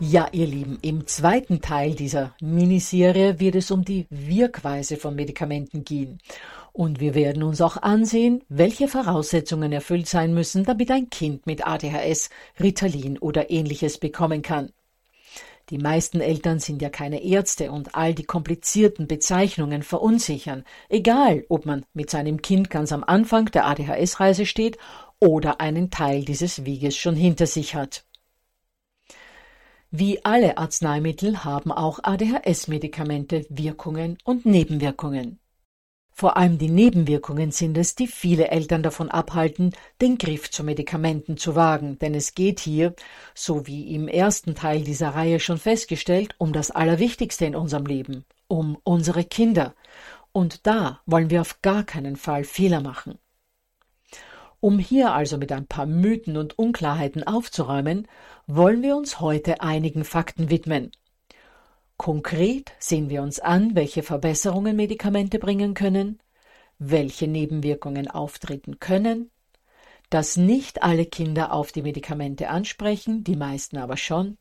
Ja, ihr Lieben, im zweiten Teil dieser Miniserie wird es um die Wirkweise von Medikamenten gehen. Und wir werden uns auch ansehen, welche Voraussetzungen erfüllt sein müssen, damit ein Kind mit ADHS Ritalin oder ähnliches bekommen kann. Die meisten Eltern sind ja keine Ärzte und all die komplizierten Bezeichnungen verunsichern, egal ob man mit seinem Kind ganz am Anfang der ADHS-Reise steht oder einen Teil dieses Weges schon hinter sich hat. Wie alle Arzneimittel haben auch ADHS-Medikamente Wirkungen und Nebenwirkungen. Vor allem die Nebenwirkungen sind es, die viele Eltern davon abhalten, den Griff zu Medikamenten zu wagen, denn es geht hier, so wie im ersten Teil dieser Reihe schon festgestellt, um das Allerwichtigste in unserem Leben, um unsere Kinder. Und da wollen wir auf gar keinen Fall Fehler machen. Um hier also mit ein paar Mythen und Unklarheiten aufzuräumen, wollen wir uns heute einigen Fakten widmen. Konkret sehen wir uns an, welche Verbesserungen Medikamente bringen können, welche Nebenwirkungen auftreten können, dass nicht alle Kinder auf die Medikamente ansprechen, die meisten aber schon,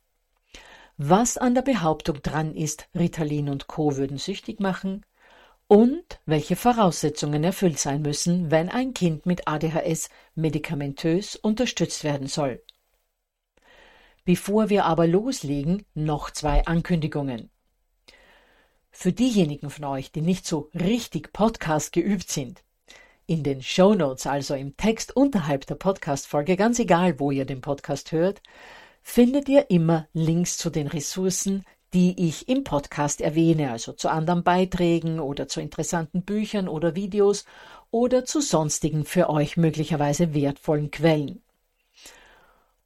was an der Behauptung dran ist, Ritalin und Co. würden süchtig machen, und welche Voraussetzungen erfüllt sein müssen, wenn ein Kind mit ADHS medikamentös unterstützt werden soll. Bevor wir aber loslegen, noch zwei Ankündigungen. Für diejenigen von euch, die nicht so richtig Podcast geübt sind, in den Show Notes, also im Text unterhalb der Podcast-Folge, ganz egal, wo ihr den Podcast hört, findet ihr immer Links zu den Ressourcen, die ich im Podcast erwähne, also zu anderen Beiträgen oder zu interessanten Büchern oder Videos oder zu sonstigen für euch möglicherweise wertvollen Quellen.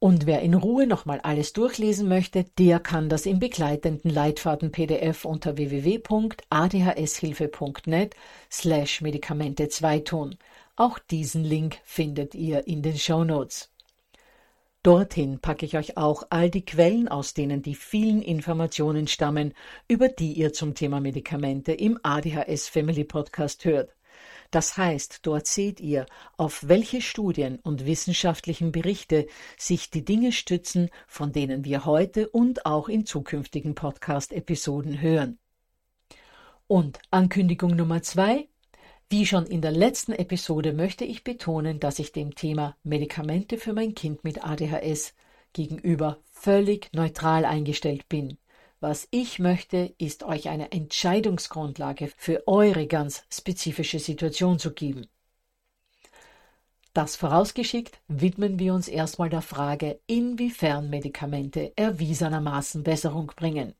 Und wer in Ruhe nochmal alles durchlesen möchte, der kann das im begleitenden Leitfaden PDF unter www.adhshilfe.net slash Medikamente 2 tun. Auch diesen Link findet ihr in den Show Notes. Dorthin packe ich euch auch all die Quellen, aus denen die vielen Informationen stammen, über die ihr zum Thema Medikamente im ADHS Family Podcast hört. Das heißt, dort seht ihr, auf welche Studien und wissenschaftlichen Berichte sich die Dinge stützen, von denen wir heute und auch in zukünftigen Podcast-Episoden hören. Und Ankündigung Nummer zwei, wie schon in der letzten Episode möchte ich betonen, dass ich dem Thema Medikamente für mein Kind mit ADHS gegenüber völlig neutral eingestellt bin. Was ich möchte, ist euch eine Entscheidungsgrundlage für eure ganz spezifische Situation zu geben. Das vorausgeschickt widmen wir uns erstmal der Frage, inwiefern Medikamente erwiesenermaßen Besserung bringen.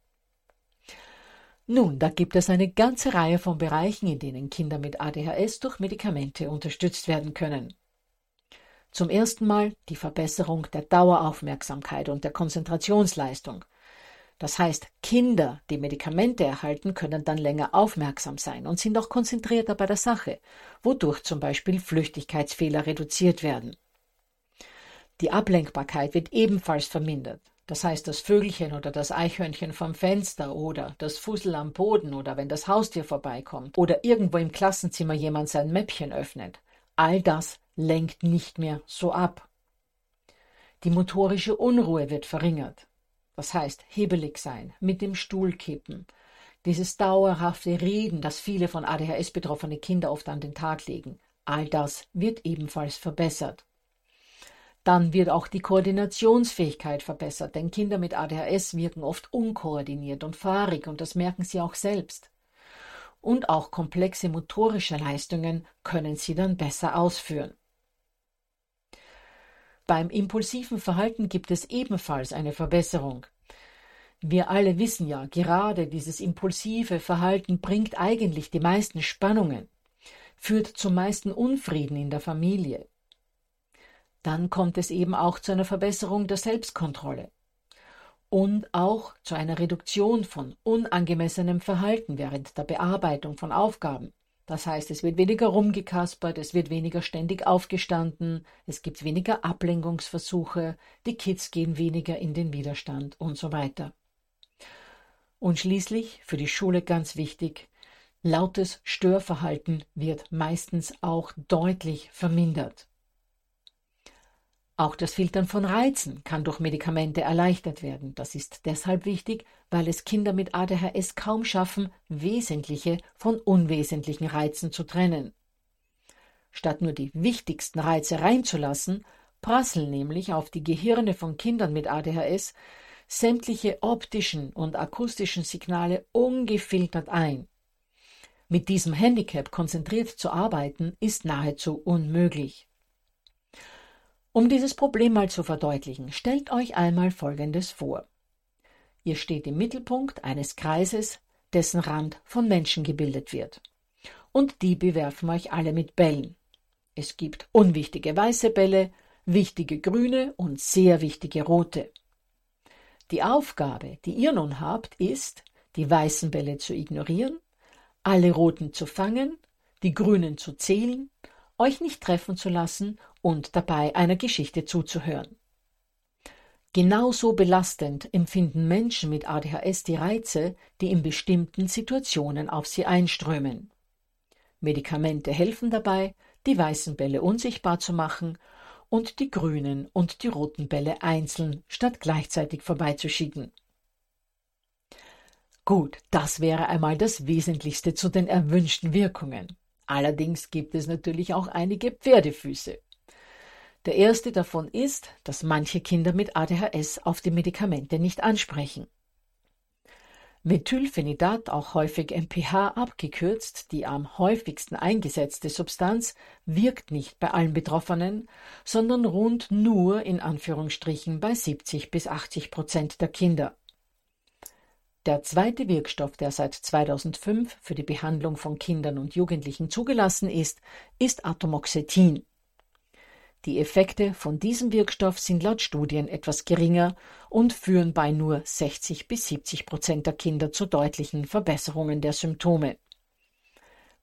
Nun, da gibt es eine ganze Reihe von Bereichen, in denen Kinder mit ADHS durch Medikamente unterstützt werden können. Zum ersten Mal die Verbesserung der Daueraufmerksamkeit und der Konzentrationsleistung. Das heißt, Kinder, die Medikamente erhalten, können dann länger aufmerksam sein und sind auch konzentrierter bei der Sache, wodurch zum Beispiel Flüchtigkeitsfehler reduziert werden. Die Ablenkbarkeit wird ebenfalls vermindert. Das heißt, das Vögelchen oder das Eichhörnchen vom Fenster oder das Fussel am Boden oder wenn das Haustier vorbeikommt oder irgendwo im Klassenzimmer jemand sein Mäppchen öffnet. All das lenkt nicht mehr so ab. Die motorische Unruhe wird verringert. Das heißt, hebelig sein, mit dem Stuhl kippen. Dieses dauerhafte Reden, das viele von ADHS betroffene Kinder oft an den Tag legen. All das wird ebenfalls verbessert. Dann wird auch die Koordinationsfähigkeit verbessert, denn Kinder mit ADHS wirken oft unkoordiniert und fahrig und das merken sie auch selbst. Und auch komplexe motorische Leistungen können sie dann besser ausführen. Beim impulsiven Verhalten gibt es ebenfalls eine Verbesserung. Wir alle wissen ja, gerade dieses impulsive Verhalten bringt eigentlich die meisten Spannungen, führt zum meisten Unfrieden in der Familie. Dann kommt es eben auch zu einer Verbesserung der Selbstkontrolle und auch zu einer Reduktion von unangemessenem Verhalten während der Bearbeitung von Aufgaben. Das heißt, es wird weniger rumgekaspert, es wird weniger ständig aufgestanden, es gibt weniger Ablenkungsversuche, die Kids gehen weniger in den Widerstand und so weiter. Und schließlich, für die Schule ganz wichtig, lautes Störverhalten wird meistens auch deutlich vermindert. Auch das Filtern von Reizen kann durch Medikamente erleichtert werden. Das ist deshalb wichtig, weil es Kinder mit ADHS kaum schaffen, wesentliche von unwesentlichen Reizen zu trennen. Statt nur die wichtigsten Reize reinzulassen, prasseln nämlich auf die Gehirne von Kindern mit ADHS sämtliche optischen und akustischen Signale ungefiltert ein. Mit diesem Handicap konzentriert zu arbeiten ist nahezu unmöglich. Um dieses Problem mal zu verdeutlichen, stellt euch einmal Folgendes vor. Ihr steht im Mittelpunkt eines Kreises, dessen Rand von Menschen gebildet wird. Und die bewerfen euch alle mit Bällen. Es gibt unwichtige weiße Bälle, wichtige grüne und sehr wichtige rote. Die Aufgabe, die ihr nun habt, ist, die weißen Bälle zu ignorieren, alle roten zu fangen, die grünen zu zählen euch nicht treffen zu lassen und dabei einer Geschichte zuzuhören. Genauso belastend empfinden Menschen mit ADHS die Reize, die in bestimmten Situationen auf sie einströmen. Medikamente helfen dabei, die weißen Bälle unsichtbar zu machen und die grünen und die roten Bälle einzeln statt gleichzeitig vorbeizuschicken. Gut, das wäre einmal das Wesentlichste zu den erwünschten Wirkungen. Allerdings gibt es natürlich auch einige Pferdefüße. Der erste davon ist, dass manche Kinder mit ADHS auf die Medikamente nicht ansprechen. Methylphenidat, auch häufig MPH abgekürzt, die am häufigsten eingesetzte Substanz, wirkt nicht bei allen Betroffenen, sondern rund nur in Anführungsstrichen bei 70 bis 80 Prozent der Kinder. Der zweite Wirkstoff, der seit 2005 für die Behandlung von Kindern und Jugendlichen zugelassen ist, ist Atomoxetin. Die Effekte von diesem Wirkstoff sind laut Studien etwas geringer und führen bei nur 60 bis 70 Prozent der Kinder zu deutlichen Verbesserungen der Symptome.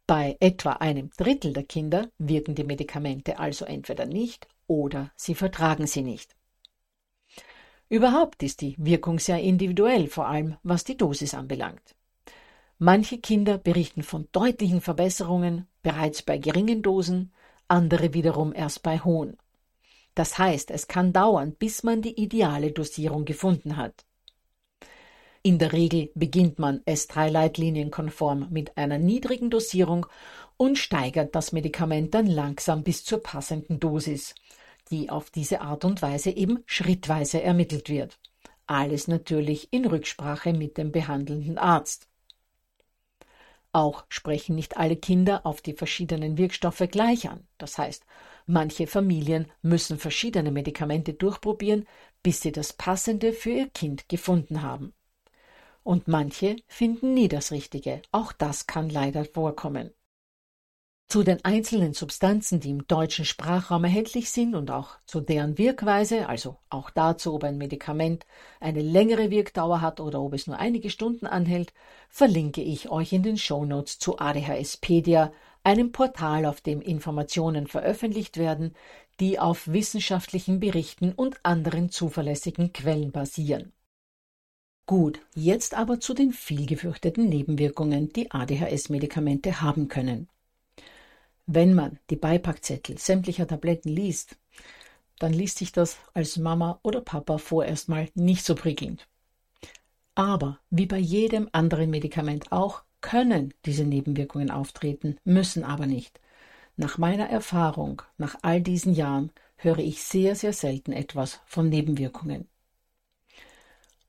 Bei etwa einem Drittel der Kinder wirken die Medikamente also entweder nicht oder sie vertragen sie nicht. Überhaupt ist die Wirkung sehr individuell, vor allem was die Dosis anbelangt. Manche Kinder berichten von deutlichen Verbesserungen bereits bei geringen Dosen, andere wiederum erst bei hohen. Das heißt, es kann dauern, bis man die ideale Dosierung gefunden hat. In der Regel beginnt man S3-Leitlinienkonform mit einer niedrigen Dosierung und steigert das Medikament dann langsam bis zur passenden Dosis die auf diese Art und Weise eben schrittweise ermittelt wird. Alles natürlich in Rücksprache mit dem behandelnden Arzt. Auch sprechen nicht alle Kinder auf die verschiedenen Wirkstoffe gleich an. Das heißt, manche Familien müssen verschiedene Medikamente durchprobieren, bis sie das passende für ihr Kind gefunden haben. Und manche finden nie das Richtige. Auch das kann leider vorkommen. Zu den einzelnen Substanzen, die im deutschen Sprachraum erhältlich sind und auch zu deren Wirkweise, also auch dazu, ob ein Medikament eine längere Wirkdauer hat oder ob es nur einige Stunden anhält, verlinke ich euch in den Shownotes zu ADHSpedia, einem Portal, auf dem Informationen veröffentlicht werden, die auf wissenschaftlichen Berichten und anderen zuverlässigen Quellen basieren. Gut, jetzt aber zu den viel gefürchteten Nebenwirkungen, die ADHS-Medikamente haben können. Wenn man die Beipackzettel sämtlicher Tabletten liest, dann liest sich das als Mama oder Papa vorerst mal nicht so prickelnd. Aber wie bei jedem anderen Medikament auch, können diese Nebenwirkungen auftreten, müssen aber nicht. Nach meiner Erfahrung, nach all diesen Jahren, höre ich sehr, sehr selten etwas von Nebenwirkungen.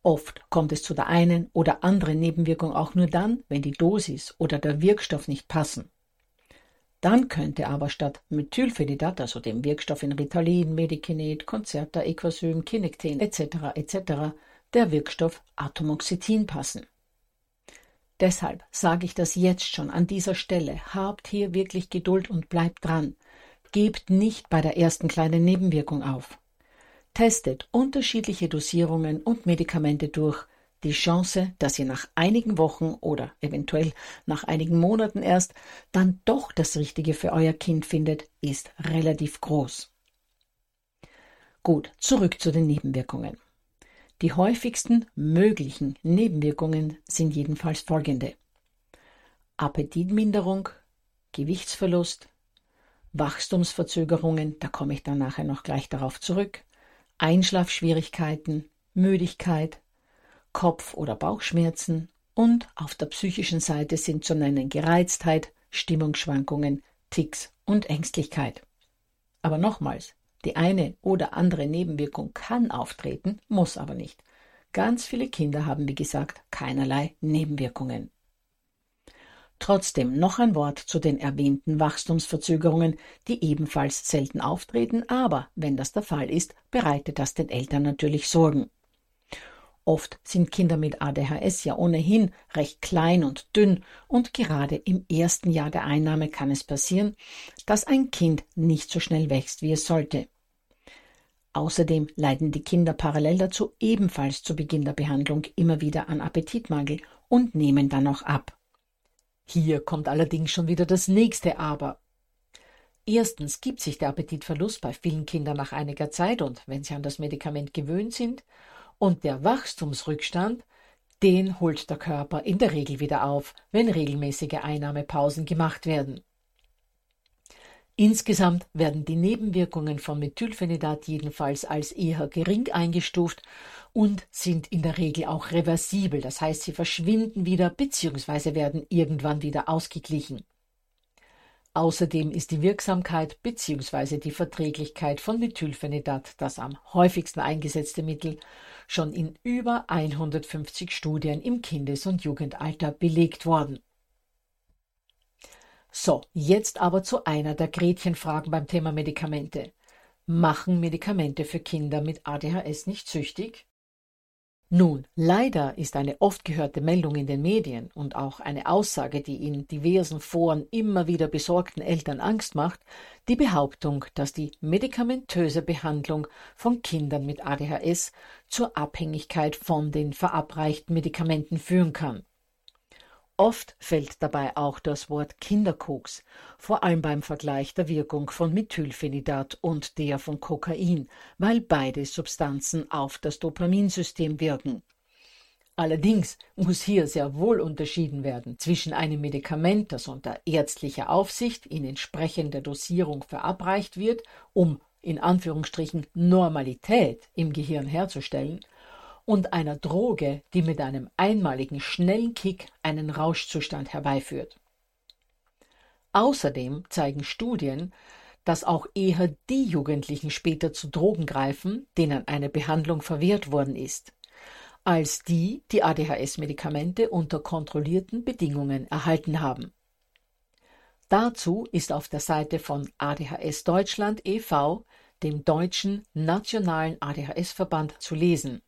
Oft kommt es zu der einen oder anderen Nebenwirkung auch nur dann, wenn die Dosis oder der Wirkstoff nicht passen. Dann könnte aber statt Methylphenidat, also dem Wirkstoff in Ritalin, Medikinet, Concerta, Equasym, Kinectin etc. etc., der Wirkstoff Atomoxetin passen. Deshalb sage ich das jetzt schon an dieser Stelle. Habt hier wirklich Geduld und bleibt dran. Gebt nicht bei der ersten kleinen Nebenwirkung auf. Testet unterschiedliche Dosierungen und Medikamente durch die Chance, dass ihr nach einigen Wochen oder eventuell nach einigen Monaten erst dann doch das Richtige für euer Kind findet, ist relativ groß. Gut, zurück zu den Nebenwirkungen. Die häufigsten möglichen Nebenwirkungen sind jedenfalls folgende. Appetitminderung, Gewichtsverlust, Wachstumsverzögerungen, da komme ich dann nachher noch gleich darauf zurück, Einschlafschwierigkeiten, Müdigkeit, Kopf- oder Bauchschmerzen und auf der psychischen Seite sind zu nennen Gereiztheit, Stimmungsschwankungen, Ticks und Ängstlichkeit. Aber nochmals, die eine oder andere Nebenwirkung kann auftreten, muss aber nicht. Ganz viele Kinder haben, wie gesagt, keinerlei Nebenwirkungen. Trotzdem noch ein Wort zu den erwähnten Wachstumsverzögerungen, die ebenfalls selten auftreten, aber wenn das der Fall ist, bereitet das den Eltern natürlich Sorgen. Oft sind Kinder mit ADHS ja ohnehin recht klein und dünn und gerade im ersten Jahr der Einnahme kann es passieren, dass ein Kind nicht so schnell wächst, wie es sollte. Außerdem leiden die Kinder parallel dazu ebenfalls zu Beginn der Behandlung immer wieder an Appetitmangel und nehmen dann auch ab. Hier kommt allerdings schon wieder das nächste Aber. Erstens gibt sich der Appetitverlust bei vielen Kindern nach einiger Zeit und wenn sie an das Medikament gewöhnt sind, und der Wachstumsrückstand, den holt der Körper in der Regel wieder auf, wenn regelmäßige Einnahmepausen gemacht werden. Insgesamt werden die Nebenwirkungen von Methylphenidat jedenfalls als eher gering eingestuft und sind in der Regel auch reversibel, das heißt, sie verschwinden wieder bzw. werden irgendwann wieder ausgeglichen. Außerdem ist die Wirksamkeit bzw. die Verträglichkeit von Methylphenidat das am häufigsten eingesetzte Mittel schon in über 150 Studien im Kindes- und Jugendalter belegt worden. So, jetzt aber zu einer der Gretchenfragen beim Thema Medikamente. Machen Medikamente für Kinder mit ADHS nicht süchtig? Nun, leider ist eine oft gehörte Meldung in den Medien und auch eine Aussage, die in diversen Foren immer wieder besorgten Eltern Angst macht, die Behauptung, dass die medikamentöse Behandlung von Kindern mit ADHS zur Abhängigkeit von den verabreichten Medikamenten führen kann. Oft fällt dabei auch das Wort Kinderkoks, vor allem beim Vergleich der Wirkung von Methylphenidat und der von Kokain, weil beide Substanzen auf das Dopaminsystem wirken. Allerdings muss hier sehr wohl unterschieden werden zwischen einem Medikament, das unter ärztlicher Aufsicht in entsprechender Dosierung verabreicht wird, um in Anführungsstrichen Normalität im Gehirn herzustellen, und einer Droge, die mit einem einmaligen schnellen Kick einen Rauschzustand herbeiführt. Außerdem zeigen Studien, dass auch eher die Jugendlichen später zu Drogen greifen, denen eine Behandlung verwehrt worden ist, als die, die ADHS-Medikamente unter kontrollierten Bedingungen erhalten haben. Dazu ist auf der Seite von ADHS Deutschland e.V., dem deutschen nationalen ADHS-Verband, zu lesen.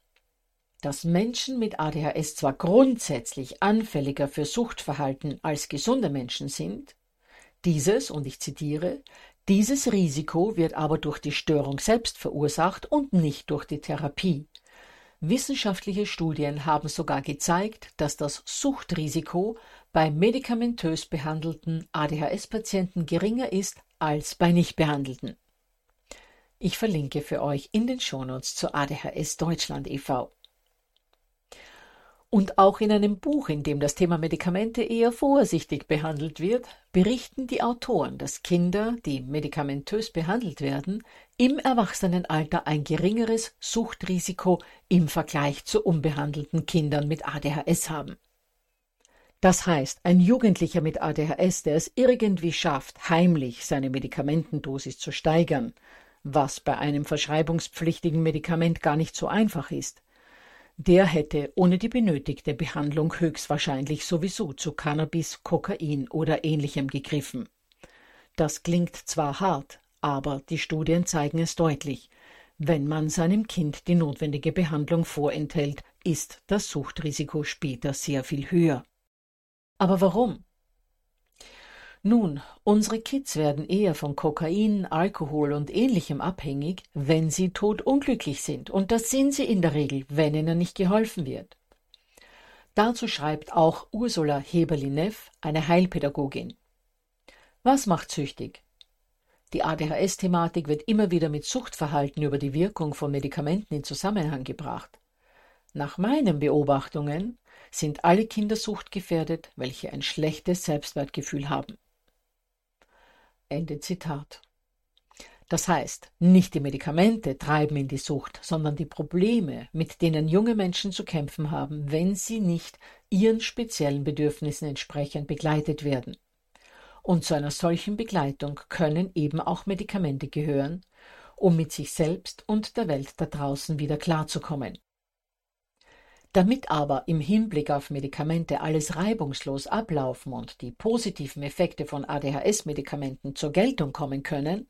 Dass Menschen mit ADHS zwar grundsätzlich anfälliger für Suchtverhalten als gesunde Menschen sind, dieses, und ich zitiere, dieses Risiko wird aber durch die Störung selbst verursacht und nicht durch die Therapie. Wissenschaftliche Studien haben sogar gezeigt, dass das Suchtrisiko bei medikamentös behandelten ADHS-Patienten geringer ist als bei nicht behandelten. Ich verlinke für euch in den Shownotes zur ADHS Deutschland e.V. Und auch in einem Buch, in dem das Thema Medikamente eher vorsichtig behandelt wird, berichten die Autoren, dass Kinder, die medikamentös behandelt werden, im Erwachsenenalter ein geringeres Suchtrisiko im Vergleich zu unbehandelten Kindern mit ADHS haben. Das heißt, ein Jugendlicher mit ADHS, der es irgendwie schafft, heimlich seine Medikamentendosis zu steigern, was bei einem verschreibungspflichtigen Medikament gar nicht so einfach ist, der hätte ohne die benötigte Behandlung höchstwahrscheinlich sowieso zu Cannabis, Kokain oder ähnlichem gegriffen. Das klingt zwar hart, aber die Studien zeigen es deutlich. Wenn man seinem Kind die notwendige Behandlung vorenthält, ist das Suchtrisiko später sehr viel höher. Aber warum? Nun, unsere Kids werden eher von Kokain, Alkohol und ähnlichem abhängig, wenn sie todunglücklich sind, und das sind sie in der Regel, wenn ihnen nicht geholfen wird. Dazu schreibt auch Ursula Heberli-Neff, eine Heilpädagogin. Was macht süchtig? Die ADHS-Thematik wird immer wieder mit Suchtverhalten über die Wirkung von Medikamenten in Zusammenhang gebracht. Nach meinen Beobachtungen sind alle Kinder suchtgefährdet, welche ein schlechtes Selbstwertgefühl haben. Ende Zitat. Das heißt, nicht die Medikamente treiben in die Sucht, sondern die Probleme, mit denen junge Menschen zu kämpfen haben, wenn sie nicht ihren speziellen Bedürfnissen entsprechend begleitet werden. Und zu einer solchen Begleitung können eben auch Medikamente gehören, um mit sich selbst und der Welt da draußen wieder klarzukommen. Damit aber im Hinblick auf Medikamente alles reibungslos ablaufen und die positiven Effekte von ADHS-Medikamenten zur Geltung kommen können,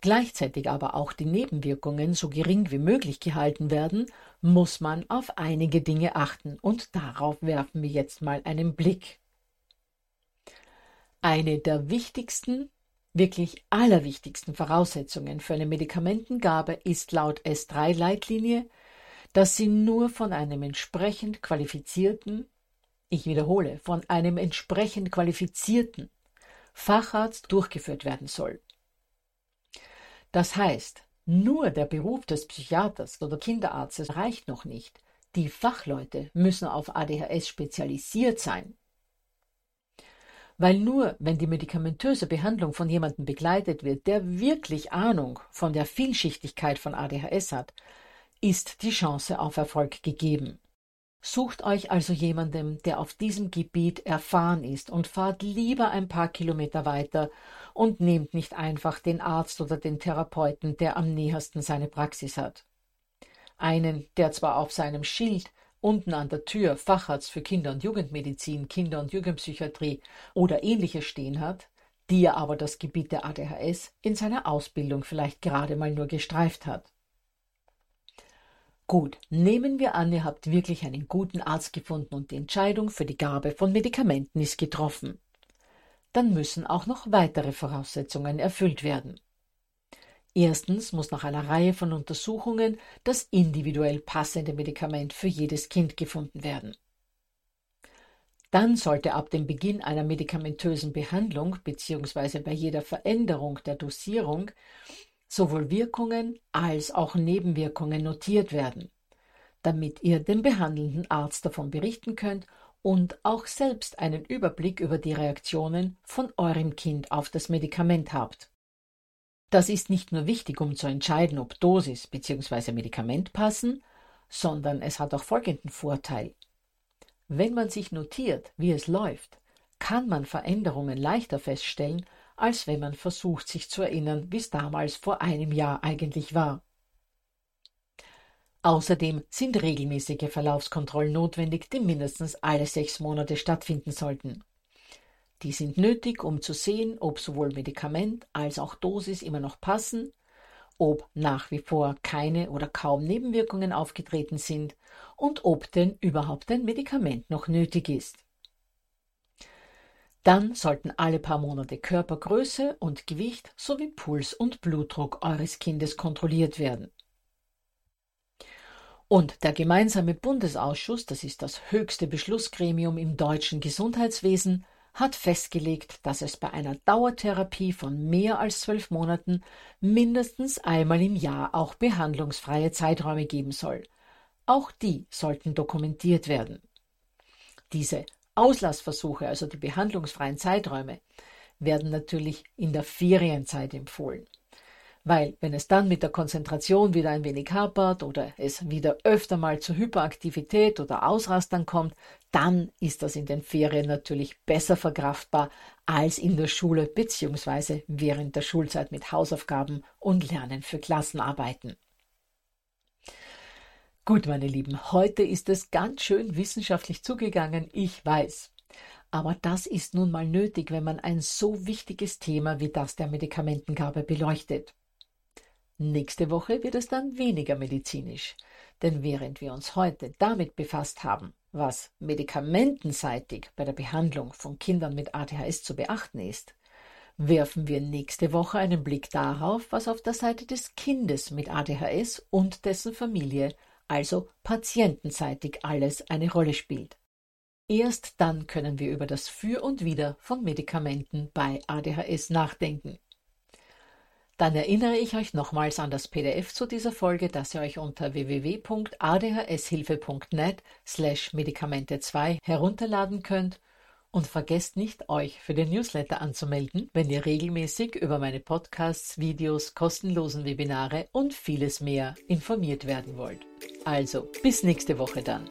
gleichzeitig aber auch die Nebenwirkungen so gering wie möglich gehalten werden, muss man auf einige Dinge achten und darauf werfen wir jetzt mal einen Blick. Eine der wichtigsten, wirklich allerwichtigsten Voraussetzungen für eine Medikamentengabe ist laut S3-Leitlinie dass sie nur von einem entsprechend qualifizierten, ich wiederhole, von einem entsprechend qualifizierten Facharzt durchgeführt werden soll. Das heißt, nur der Beruf des Psychiaters oder Kinderarztes reicht noch nicht. Die Fachleute müssen auf ADHS spezialisiert sein. Weil nur wenn die medikamentöse Behandlung von jemandem begleitet wird, der wirklich Ahnung von der Vielschichtigkeit von ADHS hat, ist die Chance auf Erfolg gegeben. Sucht euch also jemanden, der auf diesem Gebiet erfahren ist und fahrt lieber ein paar Kilometer weiter und nehmt nicht einfach den Arzt oder den Therapeuten, der am nähersten seine Praxis hat. Einen, der zwar auf seinem Schild unten an der Tür Facharzt für Kinder- und Jugendmedizin, Kinder- und Jugendpsychiatrie oder ähnliches stehen hat, die er aber das Gebiet der ADHS in seiner Ausbildung vielleicht gerade mal nur gestreift hat. Gut, nehmen wir an, ihr habt wirklich einen guten Arzt gefunden und die Entscheidung für die Gabe von Medikamenten ist getroffen. Dann müssen auch noch weitere Voraussetzungen erfüllt werden. Erstens muss nach einer Reihe von Untersuchungen das individuell passende Medikament für jedes Kind gefunden werden. Dann sollte ab dem Beginn einer medikamentösen Behandlung bzw. bei jeder Veränderung der Dosierung sowohl Wirkungen als auch Nebenwirkungen notiert werden, damit ihr dem behandelnden Arzt davon berichten könnt und auch selbst einen Überblick über die Reaktionen von eurem Kind auf das Medikament habt. Das ist nicht nur wichtig, um zu entscheiden, ob Dosis bzw. Medikament passen, sondern es hat auch folgenden Vorteil. Wenn man sich notiert, wie es läuft, kann man Veränderungen leichter feststellen als wenn man versucht, sich zu erinnern, wie es damals vor einem Jahr eigentlich war. Außerdem sind regelmäßige Verlaufskontrollen notwendig, die mindestens alle sechs Monate stattfinden sollten. Die sind nötig, um zu sehen, ob sowohl Medikament als auch Dosis immer noch passen ob nach wie vor keine oder kaum Nebenwirkungen aufgetreten sind und ob denn überhaupt ein Medikament noch nötig ist. Dann sollten alle paar Monate Körpergröße und Gewicht sowie Puls und Blutdruck eures Kindes kontrolliert werden. Und der gemeinsame Bundesausschuss, das ist das höchste Beschlussgremium im deutschen Gesundheitswesen, hat festgelegt, dass es bei einer Dauertherapie von mehr als zwölf Monaten mindestens einmal im Jahr auch behandlungsfreie Zeiträume geben soll. Auch die sollten dokumentiert werden. Diese Auslassversuche, also die behandlungsfreien Zeiträume, werden natürlich in der Ferienzeit empfohlen. Weil, wenn es dann mit der Konzentration wieder ein wenig hapert oder es wieder öfter mal zu Hyperaktivität oder Ausrastern kommt, dann ist das in den Ferien natürlich besser verkraftbar als in der Schule bzw. während der Schulzeit mit Hausaufgaben und Lernen für Klassenarbeiten. Gut, meine Lieben, heute ist es ganz schön wissenschaftlich zugegangen, ich weiß. Aber das ist nun mal nötig, wenn man ein so wichtiges Thema wie das der Medikamentengabe beleuchtet. Nächste Woche wird es dann weniger medizinisch, denn während wir uns heute damit befasst haben, was medikamentenseitig bei der Behandlung von Kindern mit ADHS zu beachten ist, werfen wir nächste Woche einen Blick darauf, was auf der Seite des Kindes mit ADHS und dessen Familie also patientenseitig alles eine Rolle spielt. Erst dann können wir über das Für und Wider von Medikamenten bei ADHS nachdenken. Dann erinnere ich euch nochmals an das PDF zu dieser Folge, das ihr euch unter www.adhshilfe.net slash Medikamente 2 herunterladen könnt und vergesst nicht, euch für den Newsletter anzumelden, wenn ihr regelmäßig über meine Podcasts, Videos, kostenlosen Webinare und vieles mehr informiert werden wollt. Also, bis nächste Woche dann.